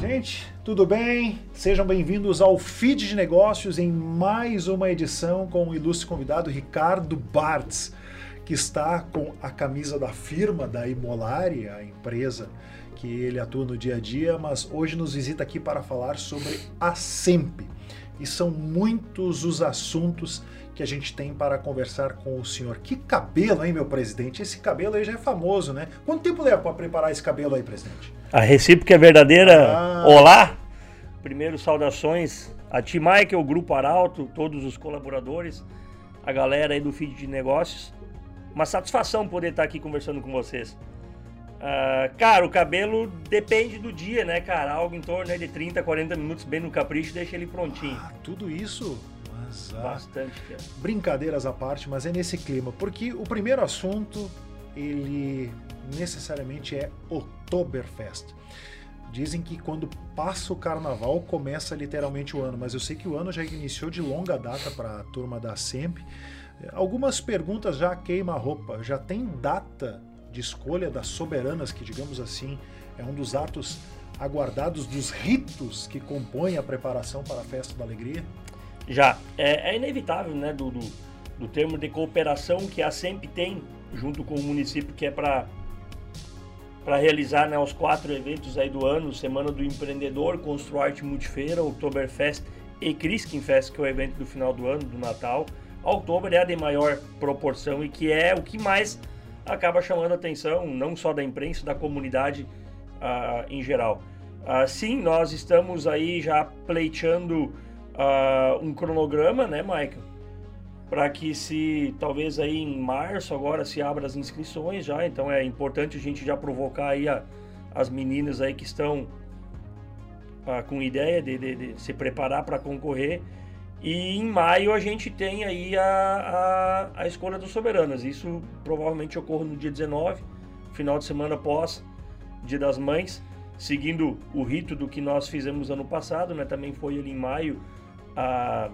Gente, tudo bem? Sejam bem-vindos ao Feed de Negócios em mais uma edição com o ilustre convidado Ricardo Bartz, que está com a camisa da firma da Imolari, a empresa que ele atua no dia a dia, mas hoje nos visita aqui para falar sobre a SEMP. E são muitos os assuntos que a gente tem para conversar com o senhor. Que cabelo, hein, meu presidente? Esse cabelo aí já é famoso, né? Quanto tempo leva para preparar esse cabelo aí, presidente? A recíproca é verdadeira. Ah. Olá! Primeiro, saudações a ti, Michael, Grupo Arauto, todos os colaboradores, a galera aí do Feed de Negócios. Uma satisfação poder estar aqui conversando com vocês. Uh, cara, o cabelo depende do dia, né, cara? Algo em torno de 30, 40 minutos bem no capricho, deixa ele prontinho. Ah, tudo isso mas, ah, Bastante, cara. Brincadeiras à parte, mas é nesse clima. Porque o primeiro assunto, ele necessariamente é Oktoberfest. Dizem que quando passa o carnaval começa literalmente o ano, mas eu sei que o ano já iniciou de longa data para a turma da SEMP. Algumas perguntas já queima a roupa. Já tem data de escolha das soberanas, que digamos assim é um dos atos aguardados dos ritos que compõem a preparação para a festa da alegria? Já. É, é inevitável, né, do, do, do, termo de cooperação que a SEMP tem junto com o município, que é para para realizar né, os quatro eventos aí do ano, Semana do Empreendedor, Construarte Multifeira, Oktoberfest e Christkinfest, que é o evento do final do ano, do Natal. Oktober é a de maior proporção e que é o que mais acaba chamando a atenção, não só da imprensa, da comunidade uh, em geral. Uh, sim, nós estamos aí já pleiteando uh, um cronograma, né, Michael? Para que se talvez aí em março agora se abra as inscrições já, então é importante a gente já provocar aí a, as meninas aí que estão com ideia de, de, de se preparar para concorrer e em maio a gente tem aí a, a, a escolha dos soberanas. Isso provavelmente ocorre no dia 19, final de semana após Dia das Mães, seguindo o rito do que nós fizemos ano passado, né? Também foi ali em maio a,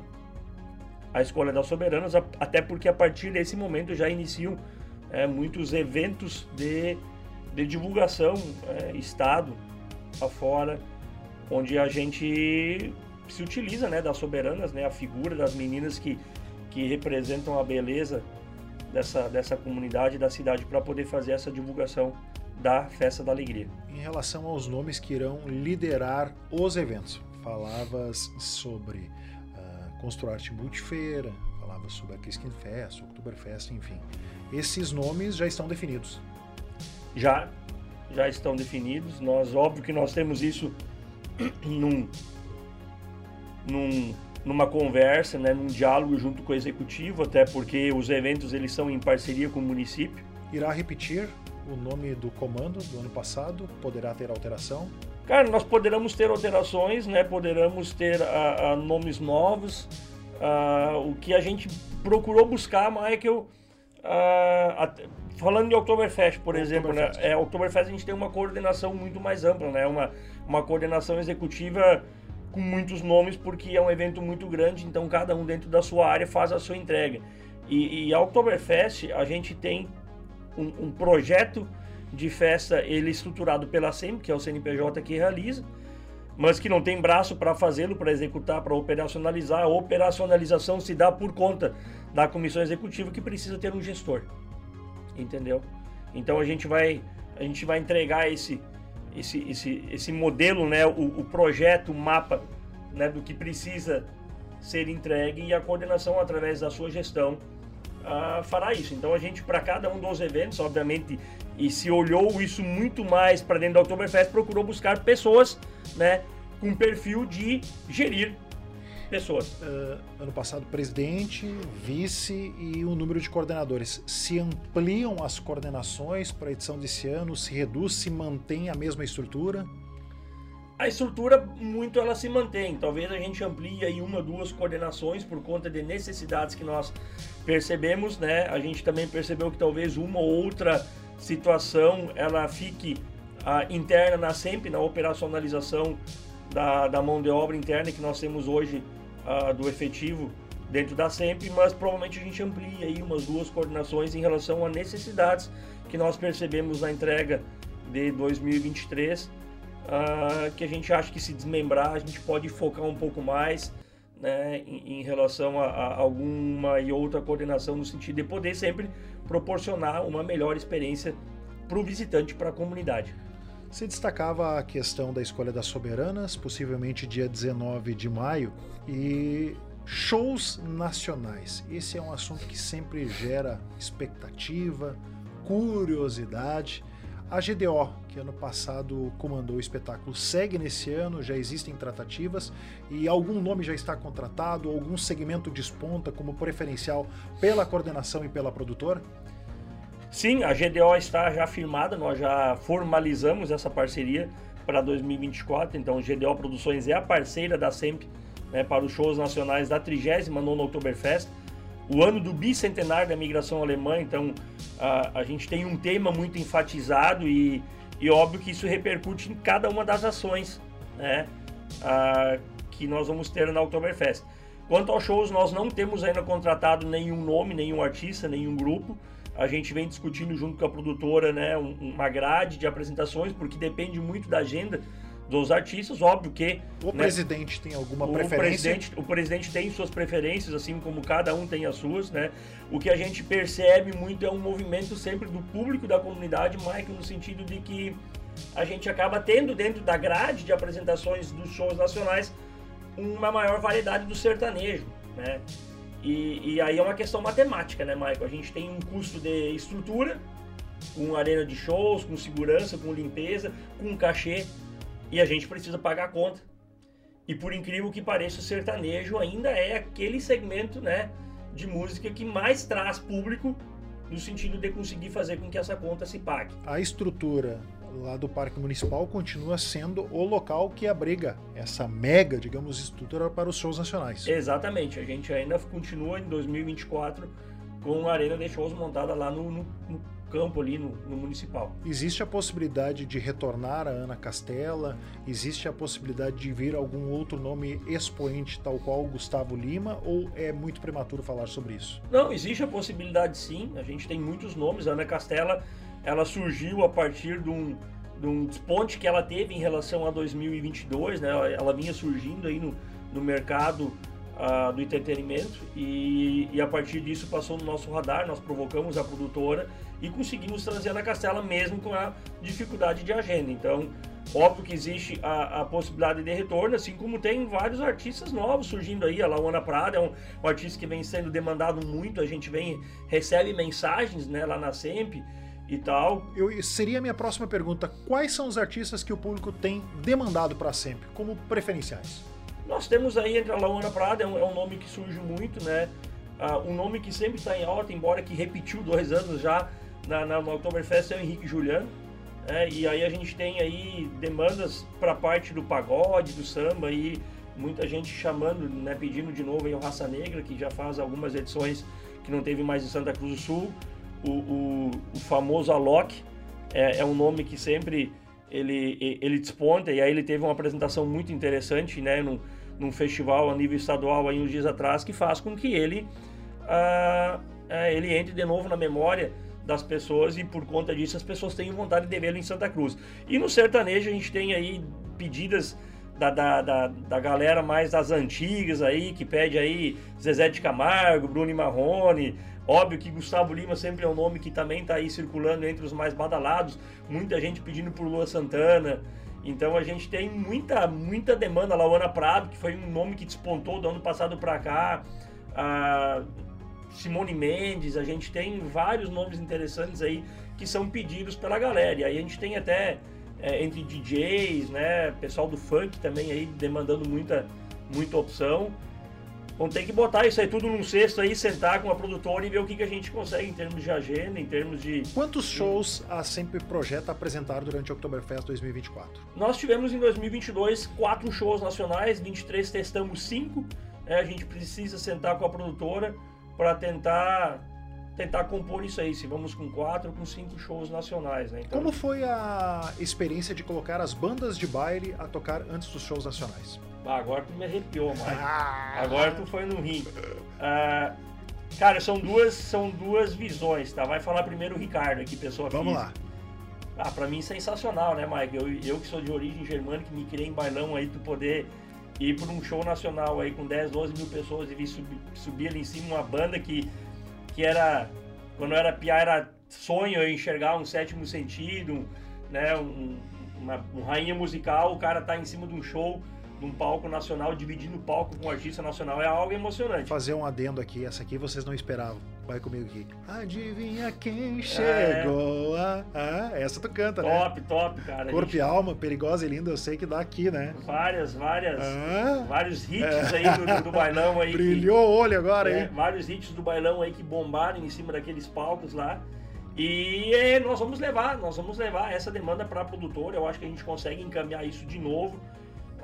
a escolha das soberanas, até porque a partir desse momento já iniciam é, muitos eventos de, de divulgação, é, estado afora, onde a gente se utiliza né, das soberanas, né, a figura das meninas que, que representam a beleza dessa, dessa comunidade, da cidade, para poder fazer essa divulgação da Festa da Alegria. Em relação aos nomes que irão liderar os eventos, falavas sobre uh, Construarte Multifeira, falavas sobre a Kiskin Fest, Oktoberfest, enfim. Esses nomes já estão definidos? Já, já estão definidos. Nós, óbvio que nós temos isso num, num, numa conversa, né, num diálogo junto com o executivo, até porque os eventos eles são em parceria com o município. Irá repetir o nome do comando do ano passado? Poderá ter alteração? Cara, nós poderemos ter alterações, né? Poderemos ter uh, uh, nomes novos. Uh, o que a gente procurou buscar, Michael, falando de Oktoberfest, por exemplo, né? É, Oktoberfest a gente tem uma coordenação muito mais ampla, né? Uma, uma coordenação executiva com muitos nomes, porque é um evento muito grande, então cada um dentro da sua área faz a sua entrega. E, e a Oktoberfest, a gente tem um, um, projeto de festa, ele estruturado pela SEM, que é o CNPJ que realiza, mas que não tem braço para fazê-lo, para executar, para operacionalizar. A operacionalização se dá por conta da comissão executiva que precisa ter um gestor. Entendeu? Então a gente vai a gente vai entregar esse esse, esse, esse modelo, né, o, o projeto, o mapa né, do que precisa ser entregue e a coordenação através da sua gestão uh, fará isso. Então a gente, para cada um dos eventos, obviamente, e se olhou isso muito mais para dentro da Oktoberfest, procurou buscar pessoas né, com perfil de gerir pessoas. Uh, ano passado, presidente, vice e o um número de coordenadores. Se ampliam as coordenações para a edição desse ano? Se reduz? Se mantém a mesma estrutura? A estrutura, muito ela se mantém. Talvez a gente amplie aí uma, duas coordenações por conta de necessidades que nós percebemos, né? A gente também percebeu que talvez uma ou outra situação ela fique uh, interna na SEMP, na operacionalização da, da mão de obra interna que nós temos hoje uh, do efetivo dentro da SEMP, mas provavelmente a gente amplia aí umas duas coordenações em relação a necessidades que nós percebemos na entrega de 2023, uh, ah, que a gente acha que se desmembrar a gente pode focar um pouco mais né, em, em relação a, a, alguma e outra coordenação no sentido de poder sempre proporcionar uma melhor experiência para o visitante, para a comunidade. Se destacava a questão da escolha das soberanas, possivelmente dia 19 de maio, e shows nacionais. Esse é um assunto que sempre gera expectativa, curiosidade. A GDO, que ano passado comandou o espetáculo, segue nesse ano, já existem tratativas e algum nome já está contratado, algum segmento desponta como preferencial pela coordenação e pela produtora? Sim, a GDO está já firmada, nós já formalizamos essa parceria para 2024, então GDO Produções é a parceira da SEMP né, para os shows nacionais da 39ª Oktoberfest o ano do bicentenário da migração alemã, então a, a gente tem um tema muito enfatizado e, e óbvio que isso repercute em cada uma das ações né, a, que nós vamos ter na Oktoberfest. Quanto aos shows, nós não temos ainda contratado nenhum nome, nenhum artista, nenhum grupo. A gente vem discutindo junto com a produtora né, uma grade de apresentações, porque depende muito da agenda dos artistas, óbvio que... O né, presidente tem alguma o preferência? Presidente, o presidente tem suas preferências, assim como cada um tem as suas, né? O que a gente percebe muito é um movimento sempre do público da comunidade, Michael, no sentido de que a gente acaba tendo dentro da grade de apresentações dos shows nacionais uma maior variedade do sertanejo, né? E, e aí é uma questão matemática, né, Michael? A gente tem um custo de estrutura, com arena de shows, com segurança, com limpeza, com cachê, e a gente precisa pagar a conta. E por incrível que pareça, o sertanejo ainda é aquele segmento né, de música que mais traz público no sentido de conseguir fazer com que essa conta se pague. A estrutura lá do Parque Municipal continua sendo o local que abriga essa mega, digamos, estrutura para os shows nacionais. Exatamente, a gente ainda continua em 2024 com a arena de shows montada lá no, no, no campo ali no, no, municipal. Existe a possibilidade de retornar a Ana Castela? Existe a possibilidade de vir algum outro nome expoente, tal qual Gustavo Lima? Ou é muito prematuro falar sobre isso? Não, existe a possibilidade sim. A gente tem muitos nomes. A Ana Castela, ela surgiu a partir de um, de um desponte que ela teve em relação a 2022, né? Ela vinha surgindo aí no, no mercado uh, do entretenimento e, e, a partir disso passou no nosso radar, nós provocamos a produtora e conseguimos trazer a Castela mesmo com a dificuldade de agenda. Então, óbvio que existe a, a, possibilidade de retorno, assim como tem vários artistas novos surgindo aí. A Laona Prada é um, um, artista que vem sendo demandado muito, a gente vem recebe mensagens né, lá na SEMP e tal. Eu, seria a minha próxima pergunta. Quais são os artistas que o público tem demandado para sempre, como preferenciais? Nós temos aí entre a Laona Prada, é um, é um nome que surge muito, né? Uh, um nome que sempre está em alta, embora que repetiu dois anos já na, na, no Oktoberfest é o Henrique Juliano. É, e aí a gente tem aí demandas para a parte do pagode, do samba e muita gente chamando, né, pedindo de novo aí o Raça Negra, que já faz algumas edições que não teve mais em Santa Cruz do Sul. O, o, o famoso Alok é, é, um nome que sempre ele, ele desponta e aí ele teve uma apresentação muito interessante, né, num, num festival a nível estadual aí uns dias atrás, que faz com que ele, ah, é, ele entre de novo na memória das pessoas e por conta disso as pessoas têm vontade de vê-lo em Santa Cruz. E no sertanejo a gente tem aí pedidas da, da, da, da, galera mais das antigas aí, que pede aí Zezé de Camargo, Bruno Marrone. Óbvio que Gustavo Lima sempre é um nome que também está aí circulando entre os mais badalados. Muita gente pedindo por Lua Santana. Então a gente tem muita, muita demanda. Laona Prado, que foi um nome que despontou do ano passado para cá. Ah, Simone Mendes, a gente tem vários nomes interessantes aí que são pedidos pela galera. E aí a gente tem até é, entre DJs, né, pessoal do funk também aí demandando muita, muita opção. Vamos ter que botar isso aí tudo num cesto aí, sentar com a produtora e ver o que, que a gente consegue em termos de agenda, em termos de. Quantos shows a Sempre projeta apresentar durante o Oktoberfest 2024? Nós tivemos em 2022 quatro shows nacionais, 23 testamos cinco. É, a gente precisa sentar com a produtora para tentar tentar compor isso aí, se vamos com quatro com cinco shows nacionais. Né? Então... Como foi a experiência de colocar as bandas de baile a tocar antes dos shows nacionais? Ah, agora tu me arrepiou, Mike. Agora tu foi no rim. Ah, cara, são duas, são duas visões, tá? Vai falar primeiro o Ricardo aqui, pessoa Vamos física. lá. Ah, pra mim sensacional, né, Mike? Eu, eu que sou de origem germânica, me criei em bailão aí, tu poder ir pra um show nacional aí com 10, 12 mil pessoas e vir subir, subir ali em cima uma banda que, que era, quando eu era piá, era sonho eu enxergar um sétimo sentido, né, um, uma, um rainha musical, o cara tá em cima de um show, de um palco nacional, dividindo o palco com um artista nacional, é algo emocionante. Fazer um adendo aqui, essa aqui vocês não esperavam. Vai comigo aqui. Adivinha É. quem chegou? Ah, ah, essa tu canta, né? Top, top, cara. Corpo gente- e alma, perigosa e linda, eu sei que dá aqui, né? Várias, várias, Ah, vários hits aí do, do- bailão aí. que- brilhou o olho agora, É, hein? vários hits do bailão aí que bombaram em cima daqueles palcos lá. E é, nós vamos levar, nós vamos levar essa demanda para a produtora. Eu acho que a gente consegue encaminhar isso de novo.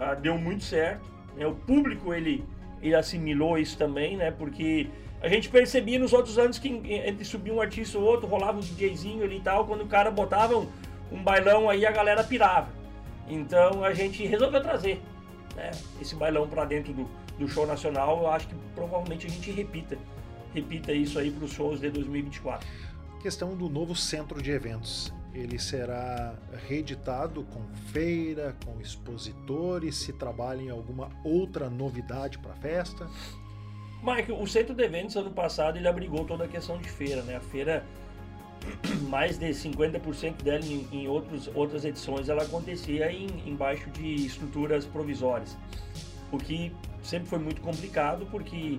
Ah, deu muito certo. né? O público ele, ele assimilou isso também, né? Porque a gente percebia nos outros anos que entre subir um artista ou outro, rolava um DJzinho ali e tal, quando o cara botava um, um bailão aí, a galera pirava. Então a gente resolveu trazer né, esse bailão para dentro do, do show nacional. Eu acho que provavelmente a gente repita, repita isso aí para os shows de 2024. Questão do novo centro de eventos. Ele será reeditado com feira, com expositores, se trabalha em alguma outra novidade para a festa. Mike, o centro de eventos ano passado ele abrigou toda a questão de feira, né? A feira, mais de 50% dela em, em outros, outras edições, ela acontecia em, embaixo de estruturas provisórias. O que sempre foi muito complicado, porque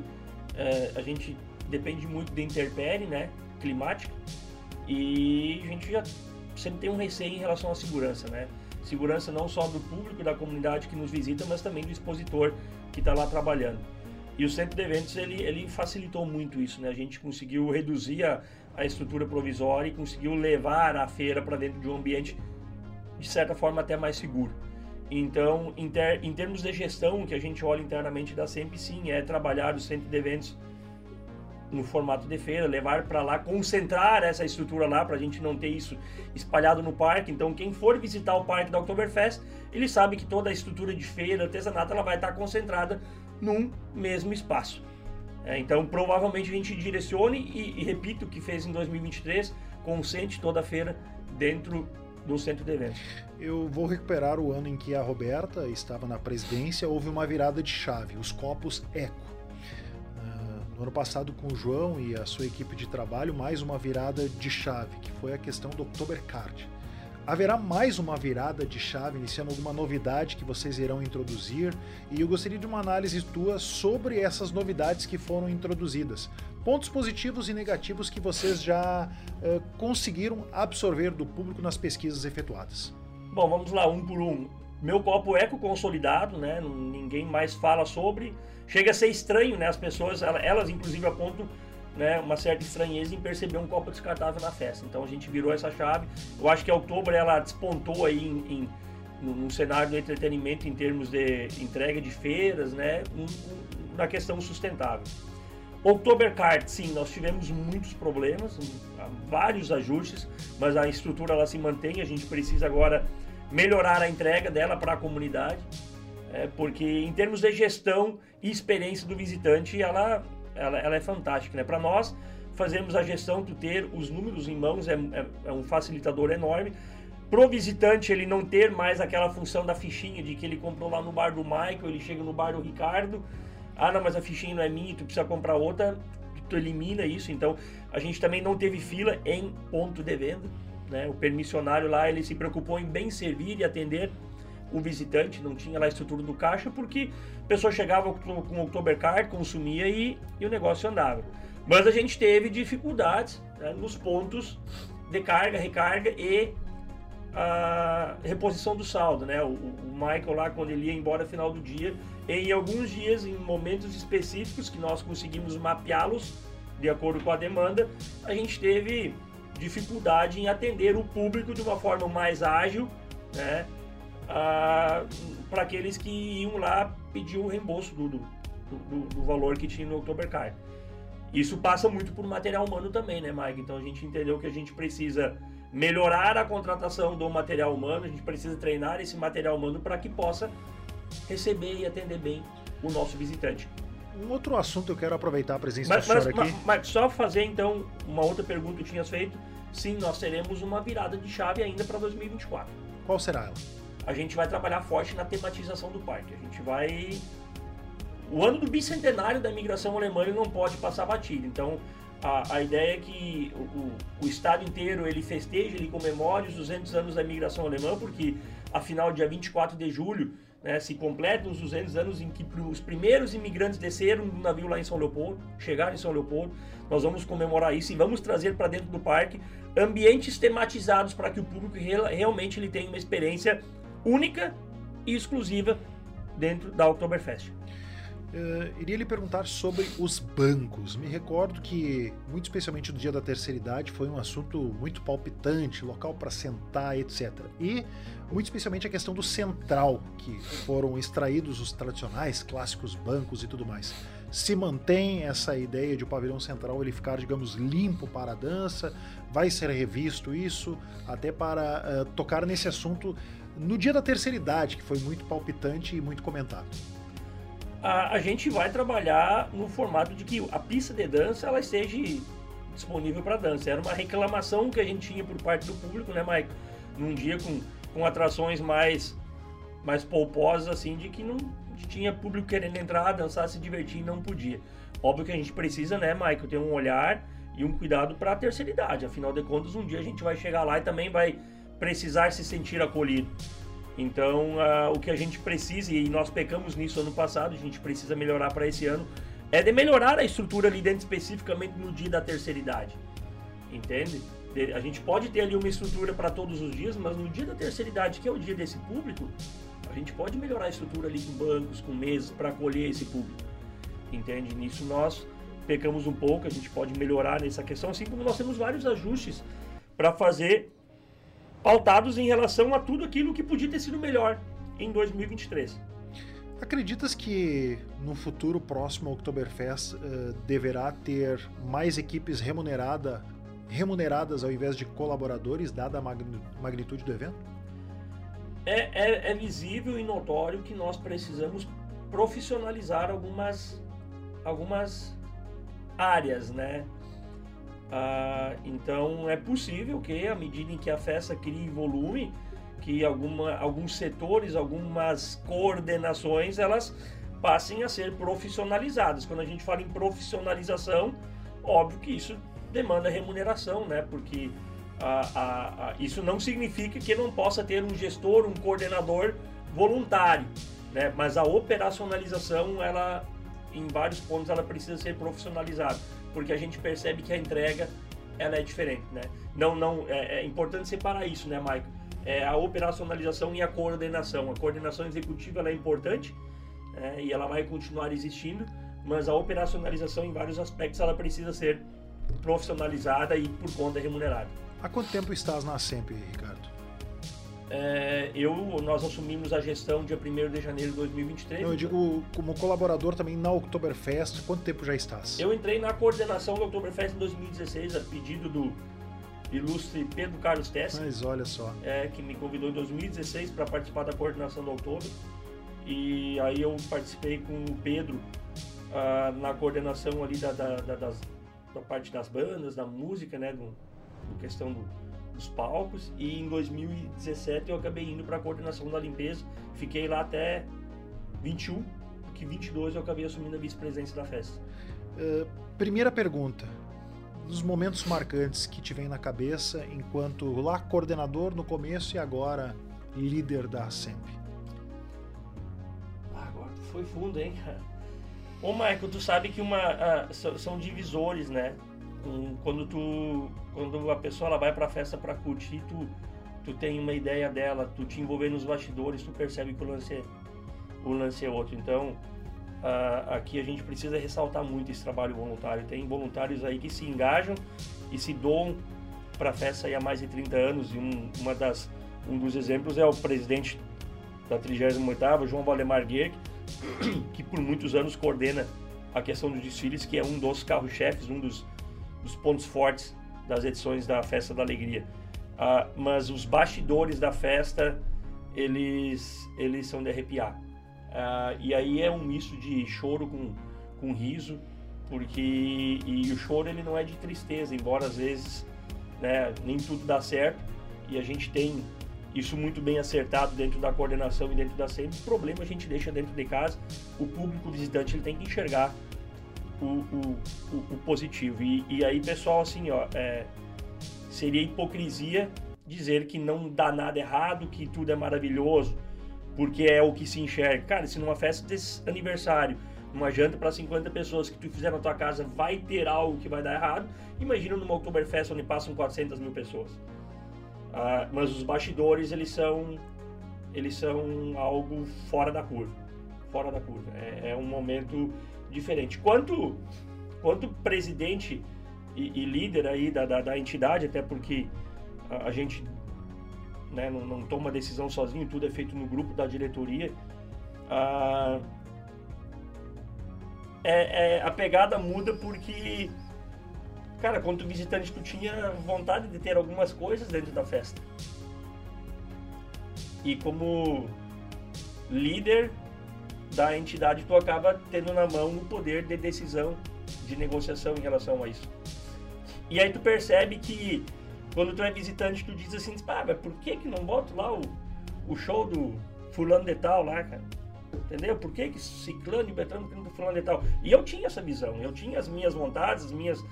eh, a gente depende muito da intempérie, né? Climática. E a gente já sempre tem um receio em relação à segurança, né? Segurança não só do público, da comunidade que nos visita, mas também do expositor que está lá trabalhando. E o centro de eventos ele, ele facilitou muito isso, né? A gente conseguiu reduzir a, a estrutura provisória e conseguiu levar a feira para dentro de um ambiente de certa forma até mais seguro. Então, em, ter, em termos de gestão, que a gente olha internamente da sempre sim é trabalhar o centro de eventos no formato de feira, levar para lá, concentrar essa estrutura lá para a gente não ter isso espalhado no parque. Então, quem for visitar o parque da Oktoberfest, ele sabe que toda a estrutura de feira, artesanato, ela vai estar concentrada num mesmo espaço. É, então, provavelmente a gente direcione e, e repito o que fez em 2023, concentre toda a feira dentro do centro de eventos. Eu vou recuperar o ano em que a Roberta estava na presidência, houve uma virada de chave, os copos Eco. No ano passado, com o João e a sua equipe de trabalho, mais uma virada de chave, que foi a questão do Oktobercard. Haverá mais uma virada de chave, iniciando alguma novidade que vocês irão introduzir, e eu gostaria de uma análise tua sobre essas novidades que foram introduzidas. Pontos positivos e negativos que vocês já eh, conseguiram absorver do público nas pesquisas efetuadas. Bom, vamos lá, um por um. Meu copo eco consolidado, né? Ninguém mais fala sobre. Chega a ser estranho, né? As pessoas, elas inclusive apontam né, uma certa estranheza em perceber um copo descartável na festa. Então a gente virou essa chave. Eu acho que a outubro ela despontou aí em, em, no, no cenário do entretenimento em termos de entrega de feiras, né? Um, um, na questão sustentável. Oktobercard, sim, nós tivemos muitos problemas, vários ajustes, mas a estrutura ela se mantém. A gente precisa agora melhorar a entrega dela para a comunidade, é, porque em termos de gestão e experiência do visitante, ela, ela, ela é fantástica. Né? Para nós, fazemos a gestão, tu ter os números em mãos é, é, é um facilitador enorme. Pro visitante ele não ter mais aquela função da fichinha de que ele comprou lá no bar do Michael, ele chega no bar do Ricardo, ah não, mas a fichinha não é minha, tu precisa comprar outra, tu elimina isso. Então a gente também não teve fila em ponto de venda. Né? O permissionário lá ele se preocupou em bem servir e atender o visitante, não tinha lá a estrutura do caixa, porque a pessoa chegava com o Oktobercard, consumia e, e o negócio andava. Mas a gente teve dificuldades né, nos pontos de carga, recarga e a reposição do saldo, né? O, o, Michael lá quando ele ia embora no final do dia, em alguns dias, em momentos específicos que nós conseguimos mapeá-los de acordo com a demanda, a gente teve dificuldade em atender o público de uma forma mais ágil, né? para aqueles que iam lá pedir o reembolso do, do, do, do valor que tinha no Oktobercard. Isso passa muito por material humano também, né, Mike? Então a gente entendeu que a gente precisa melhorar a contratação do material humano, a gente precisa treinar esse material humano para que possa receber e atender bem o nosso visitante. Um outro assunto eu quero aproveitar a presença Mas, do mas, senhor aqui. mas- mas só fazer então uma outra pergunta que tinhas feito. Sim, nós teremos uma virada de chave ainda para 2024. Qual será ela? A gente vai trabalhar forte na tematização do parque. A gente vai. O ano do bicentenário da imigração alemã não pode passar batido. Então, a, a ideia é que o, o, o estado inteiro ele festeje, ele comemore os 200 anos da imigração alemã, porque afinal, dia 24 de julho, né, se completam os 200 anos em que os primeiros imigrantes desceram do navio lá em São Leopoldo, chegaram em São Leopoldo. Nós vamos comemorar isso e vamos trazer para dentro do parque ambientes tematizados para que o público real- realmente ele tenha uma experiência única e exclusiva dentro da Oktoberfest. Eh, iria lhe perguntar sobre os bancos. Me recordo que, muito especialmente no dia da terceira idade, foi um assunto muito palpitante, local para sentar, etc. E, muito especialmente, a questão do central, que foram extraídos os tradicionais, clássicos bancos e tudo mais. Se mantém essa ideia de o pavilhão central ele ficar, digamos, limpo para a dança? Vai ser revisto isso? Até para eh, tocar nesse assunto no dia da terceira idade, que foi muito palpitante e muito comentado. A, a gente vai trabalhar no formato de que a pista de dança ela esteja disponível para dança. Era uma reclamação que a gente tinha por parte do público, né, Mike? Num dia com, com atrações mais mais polposas assim de que não tinha público querendo entrar, dançar, se divertir e não podia. Óbvio que a gente precisa, né, Michael, ter um olhar e um cuidado para a terceira idade. Afinal de contas, um dia a gente vai chegar lá e também vai precisar se sentir acolhido. Então, ah, o que a gente precisa, e nós pecamos nisso ano passado, a gente precisa melhorar para esse ano, é de melhorar a estrutura ali dentro, especificamente no dia da terceira idade. Entende? De- A gente pode ter ali uma estrutura para todos os dias, mas no dia da terceira idade, que é o dia desse público, a gente pode melhorar a estrutura ali com bancos, com mesas, para acolher esse público. Entende? Nisso nós pecamos um pouco, a gente pode melhorar nessa questão, assim como nós temos vários ajustes para fazer pautados em relação a tudo aquilo que podia ter sido melhor em 2023. Acreditas que no futuro próximo ao Oktoberfest eh, deverá ter mais equipes remunerada, remuneradas ao invés de colaboradores, dada a magni- magnitude do evento? É, é, é visível e notório que nós precisamos profissionalizar algumas, algumas áreas, né? Ah, então é possível que, à medida em que a festa crie volume, que alguma, alguns setores, algumas coordenações, elas passem a ser profissionalizadas. Quando a gente fala em profissionalização, óbvio que isso demanda remuneração, né? Porque isso não significa que não possa ter um gestor, um coordenador voluntário, né? Mas a operacionalização, ela, em vários pontos, ela precisa ser profissionalizada, porque a gente percebe que a entrega ela é diferente, né? Não, não é, é importante separar isso, né, Maico? É a operacionalização e a coordenação. A coordenação executiva ela é importante né, e ela vai continuar existindo, mas a operacionalização em vários aspectos ela precisa ser profissionalizada e por conta remunerada. Há quanto tempo estás na SEMP, Ricardo? É, eu, nós assumimos a gestão dia 1 de janeiro de 2023. Não, eu digo como colaborador também na Oktoberfest, quanto tempo já estás? Eu entrei na coordenação do Oktoberfest em 2016, a pedido do ilustre Pedro Carlos Tess, Mas olha só. é, que me convidou em 2016 para participar da coordenação do Oktober. E aí eu participei com o Pedro ah, na coordenação ali da, da, da- das- da parte das bandas, da música, né, do questão do- dos palcos. E em 2017 eu acabei indo para a coordenação da limpeza. Fiquei lá até 21, que 22 eu acabei assumindo a vice-presidência da festa. Eh, primeira pergunta. Dos momentos marcantes que te vem na cabeça enquanto lá coordenador no começo e agora líder da SEMP. Ah, agora tu foi fundo, hein, cara? Ô, Michael, tu sabe que uma, ah, são divisores, né? Quando tu, quando a pessoa ela vai pra festa pra curtir, tu, tu tem uma ideia dela, tu te envolver nos bastidores, tu percebe que o lance é, o lance é outro. Então, ah, aqui a gente precisa ressaltar muito esse trabalho voluntário. Tem voluntários aí que se engajam e se doam para a festa há mais de 30 anos. E um, uma das, um dos exemplos é o presidente da 38ª, João Valdemar Guerque, que por muitos anos coordena a questão dos desfiles, que é um dos carros-chefes, um dos, dos pontos fortes das edições da Festa da Alegria. Ah, mas os bastidores da festa, eles, eles são de arrepiar. Uh, e aí é um misto de choro com, com riso, porque e o choro ele não é de tristeza, embora às vezes né, nem tudo dá certo e a gente tem isso muito bem acertado dentro da coordenação e dentro da SEMI. O problema a gente deixa dentro de casa, o público visitante ele tem que enxergar o, o, o, positivo. E, e, aí, pessoal, assim, ó, é, seria hipocrisia dizer que não dá nada errado, que tudo é maravilhoso, porque é o que se enxerga. Cara, se numa festa desse aniversário, uma janta para 50 pessoas que tu fizer na tua casa vai ter algo que vai dar errado, imagina numa Oktoberfest onde passam 400 mil pessoas. Ah, mas os bastidores, eles são, eles são algo fora da curva. Fora da curva. É, é um momento diferente. Quanto, quanto presidente e, e líder aí da, da, da, entidade, até porque a, a gente né, não, não, toma decisão sozinho, tudo é feito no grupo da diretoria. Ah, é, é, a pegada muda porque, cara, quando visitante tu tinha vontade de ter algumas coisas dentro da festa. E como líder da entidade, tu acaba tendo na mão o poder de decisão, de negociação em relação a isso. E aí tu percebe que quando tu é visitante, tu diz assim, pá, mas por que que não boto lá o, o show do fulano de tal lá, cara? Entendeu? Por que que ciclano e betrano do fulano de tal? E eu tinha essa visão, eu tinha as minhas vontades, as minhas,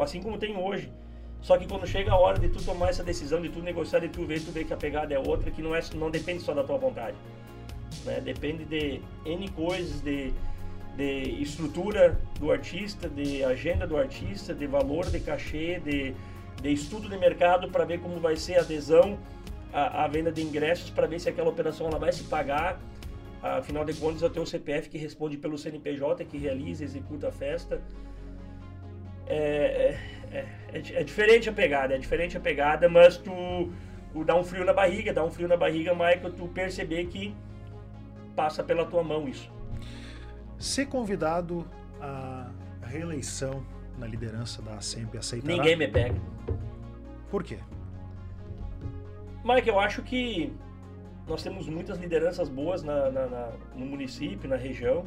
assim como tenho hoje. Só que quando chega a hora de tu tomar essa decisão, de tu negociar, de tu ver, tu vê que a pegada é outra, que não, é, não depende só da tua vontade. Né? Depende de N coisas, de, de estrutura do artista, de agenda do artista, de valor de cachê, de, de estudo de mercado para ver como vai ser a adesão à, venda de ingressos, para ver se aquela operação ela vai se pagar. Afinal de contas, eu tenho o CPF que responde pelo CNPJ, que realiza, executa a festa. É, é, é, é, diferente a pegada, é diferente a pegada, mas tu, tu dá um frio na barriga, dá um frio na barriga, Michael, tu perceber que passa pela tua mão isso. Ser convidado à reeleição na liderança da SEMP aceitará? Ninguém me pega. Por quê? Mike, eu acho que nós temos muitas lideranças boas na, na, na, no município, na região.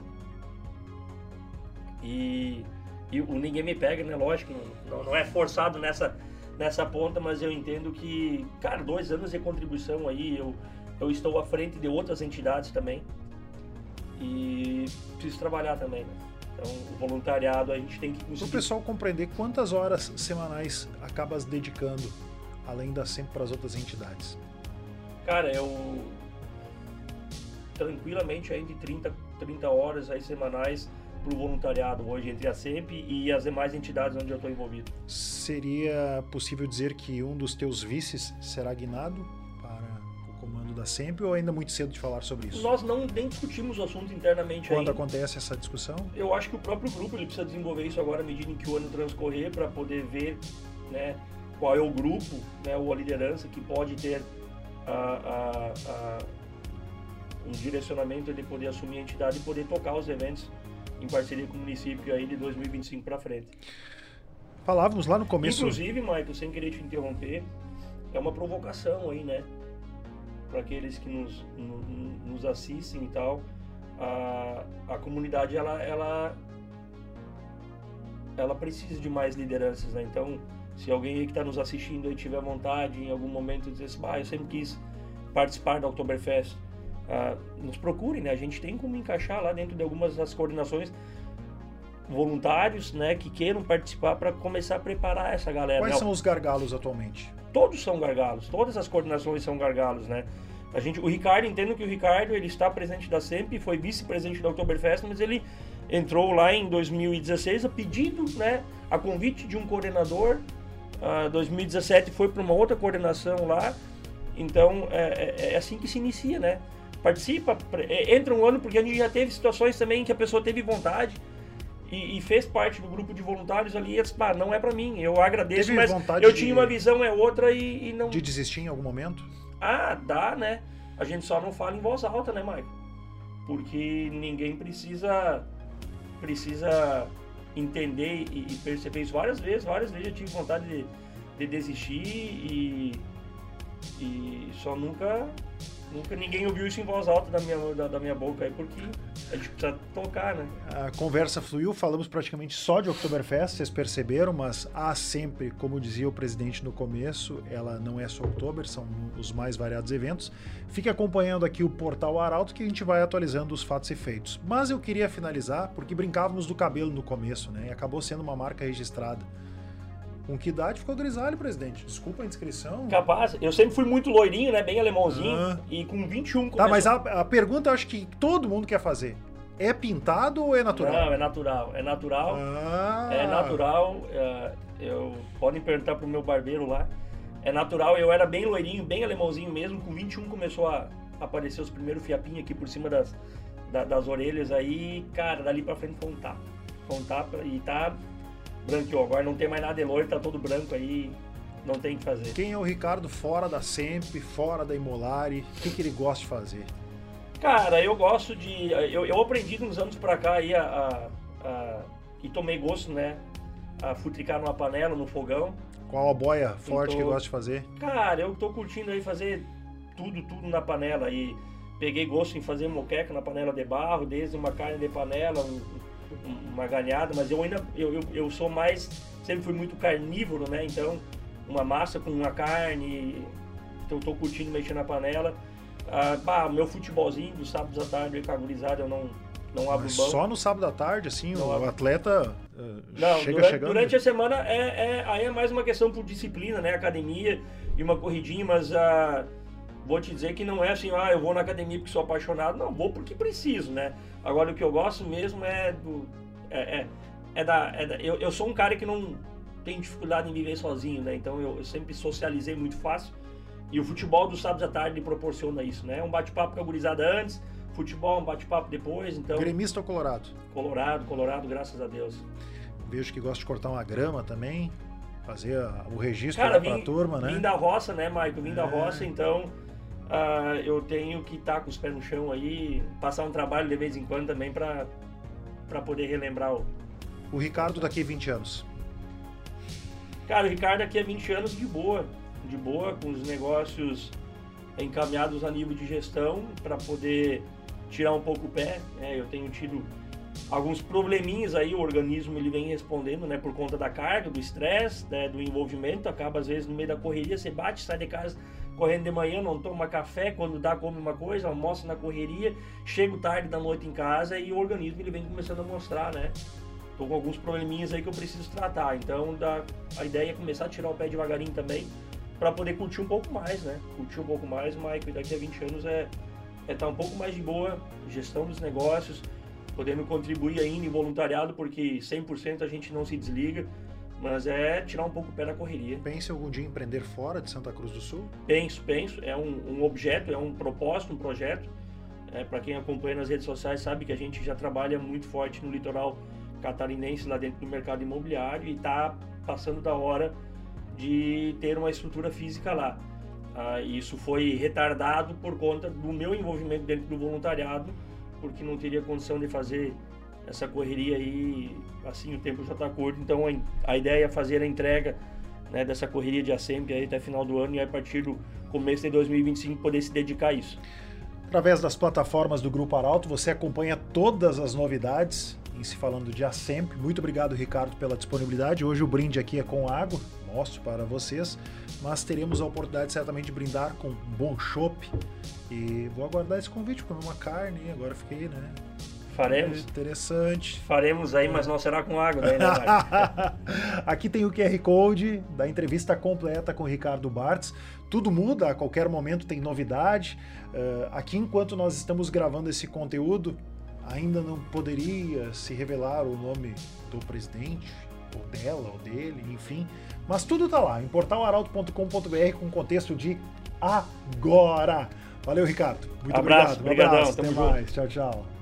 E, e, o ninguém me pega, né? Lógico, não, não é forçado nessa, nessa ponta, mas eu entendo que, cara, dois anos de contribuição aí, eu, eu estou à frente de outras entidades também e preciso trabalhar também. Né? Então, o voluntariado a gente tem que conseguir. Para o pessoal compreender quantas horas semanais acabas dedicando, além das sempre para as outras entidades. Cara, eu tranquilamente aí de 30, 30 horas aí semanais para o voluntariado hoje entre a SEMP e as demais entidades onde eu estou envolvido. Seria possível dizer que um dos teus vices será guinado comando da SEMP ou ainda muito cedo de falar sobre isso? Nós não nem discutimos o assunto internamente Quando ainda. acontece essa discussão? Eu acho que o próprio grupo ele precisa desenvolver isso agora à medida em que o ano transcorrer para poder ver né, qual é o grupo né, ou a liderança que pode ter a, a, a, um direcionamento de poder assumir a entidade e poder tocar os eventos em parceria com o município aí de 2025 para frente. Falávamos lá no começo. Inclusive, Michael, sem querer te interromper, é uma provocação aí, né? Para aqueles que nos, nos assistem e tal, a, a comunidade ela, ela, ela precisa de mais lideranças, né? Então, se alguém aí que está nos assistindo aí tiver vontade em algum momento dizer assim, ah, eu sempre quis participar da Oktoberfest, uh, nos procurem, né? A gente tem como encaixar lá dentro de algumas das coordenações voluntários, né, que queiram participar para começar a preparar essa galera. Quais né? são os gargalos atualmente? todos são gargalos, todas as coordenações são gargalos, né? A gente, o Ricardo, entendo que o Ricardo ele está presente da SEMP, foi vice-presidente da Oktoberfest, mas ele entrou lá em 2016 a pedido, né, a convite de um coordenador. Uh, 2017 foi para uma outra coordenação lá. Então é, é, é, assim que se inicia, né? Participa, é, entra um ano porque a gente já teve situações também que a pessoa teve vontade e, e, fez parte do grupo de voluntários ali, e disse, ah, não é para mim, eu agradeço, Teve mas eu tinha uma visão, é outra e, e, não... De desistir em algum momento? Ah, dá, né? A gente só não fala em voz alta, né, Michael? Porque ninguém precisa precisa entender e, e perceber isso várias vezes, várias vezes eu tive vontade de, de desistir e, e só nunca Nunca ninguém ouviu isso em voz alta da minha, da, da, minha boca aí, porque a gente precisa tocar, né? A conversa fluiu, falamos praticamente só de Oktoberfest, vocês perceberam, mas há sempre, como dizia o presidente no começo, ela não é só Oktober, são os mais variados eventos. Fique acompanhando aqui o portal Arauto que a gente vai atualizando os fatos e feitos. Mas eu queria finalizar, porque brincávamos do cabelo no começo, né? E acabou sendo uma marca registrada. Com que idade ficou grisalho, presidente? Desculpa a inscrição. Capaz. Eu sempre fui muito loirinho, né? Bem alemãozinho. Ah. E com 21 começou... Tá, mas a, a pergunta eu acho que todo mundo quer fazer. É pintado ou é natural? Não, é natural. É natural. Ah. É natural. É, eu, podem perguntar pro meu barbeiro lá. É natural. Eu era bem loirinho, bem alemãozinho mesmo. Com 21 começou a aparecer os primeiros fiapinhos aqui por cima das, da, das orelhas. Aí, cara, dali pra frente foi um tapa. Foi um tapa e tá branqueou. Agora não tem mais nada de loiro, tá todo branco aí, não tem o que fazer. Quem é o Ricardo fora da Semp, fora da Imolari? O que, que ele gosta de fazer? Cara, eu gosto de. Eu, eu aprendi uns anos pra cá aí a, a, a, e tomei gosto, né? A futricar numa panela, no fogão. Qual a boia forte que gosta de fazer? Cara, eu tô curtindo aí fazer tudo, tudo na panela. E peguei gosto em fazer moqueca na panela de barro, desde uma carne de panela, um, uma ganhada, mas eu ainda eu, eu, eu, sou mais sempre fui muito carnívoro, né? Então uma massa com uma carne, então eu tô curtindo mexer na panela. Ah, bah, meu futebolzinho dos sábados à tarde com a gurizada eu não não abro mas Só no sábado à tarde, assim, não o abro. atleta uh, não, chega durante, chegando. Durante a semana é, é, aí é mais uma questão por disciplina, né? Academia e uma corridinha, mas uh, vou te dizer que não é assim, ah, eu vou na academia porque sou apaixonado. Não, vou porque preciso, né? Agora, o que eu gosto mesmo é do. É, é, é da. É da eu, eu sou um cara que não tem dificuldade em viver sozinho, né? Então, eu, eu sempre socializei muito fácil. E o futebol dos sábados à tarde proporciona isso, né? Um bate-papo com a gurizada antes, futebol, um bate-papo depois, então... Gremista ou Colorado? Colorado, Colorado, graças a Deus. Vejo que gosta de cortar uma grama também, fazer o registro para a turma, né? Vim da roça, né, Maicon? Vim é. da roça, então uh, eu tenho que estar tá com os pés no chão aí, passar um trabalho de vez em quando também para poder relembrar o. O Ricardo daqui a 20 anos. Cara, o Ricardo daqui a 20 anos de boa, de boa, com os negócios encaminhados a nível de gestão para poder tirar um pouco o pé. Né? Eu tenho tido alguns probleminhas aí, o organismo ele vem respondendo, né, por conta da carga, do estresse, né, do envolvimento, acaba às vezes no meio da correria, você bate, sai de casa correndo de manhã, não toma café, quando dá come uma coisa, almoça na correria, chego tarde da noite em casa e o organismo ele vem começando a mostrar, né? Tô com alguns probleminhas aí que eu preciso tratar. Então da, a ideia é começar a tirar o pé devagarinho também para poder curtir um pouco mais, né? Curtir um pouco mais, Mike, daqui a 20 anos é é estar tá um pouco mais de boa, gestão dos negócios, podendo contribuir ainda em voluntariado, porque 100% a gente não se desliga. Mas é tirar um pouco o pé da correria. Pensa algum dia em empreender fora de Santa Cruz do Sul? Penso, penso. É um, um objeto, é um propósito, um projeto. É, Para quem acompanha nas redes sociais sabe que a gente já trabalha muito forte no litoral catarinense, lá dentro do mercado imobiliário, e está passando da hora de ter uma estrutura física lá. Ah, isso foi retardado por conta do meu envolvimento dentro do voluntariado, porque não teria condição de fazer essa correria aí, assim, o tempo já está curto, então a, ideia é fazer a entrega né, dessa correria de Assembly aí até final do ano e a partir do começo de 2025 poder se dedicar a isso. Através das plataformas do Grupo Arauto, você acompanha todas as novidades em se falando de Assembly. Muito obrigado, Ricardo, pela disponibilidade. Hoje o brinde aqui é com água, mostro para vocês, mas teremos a oportunidade certamente de brindar com um bom chopp. E vou aguardar esse convite, comer uma carne, agora fiquei, né? Faremos. Interessante. Faremos aí, mas não será com água daí, né, Aqui tem o QR Code da entrevista completa com o Ricardo Bartz. Tudo muda, a qualquer momento tem novidade. Uh, aqui, enquanto nós estamos gravando esse conteúdo, ainda não poderia se revelar o nome do presidente, ou dela, ou dele, enfim. Mas tudo tá lá, em portalaralto.com.br com contexto de agora. Valeu, Ricardo. Muito Abraço, obrigado. Um abraço. Até mais. Tchau, tchau.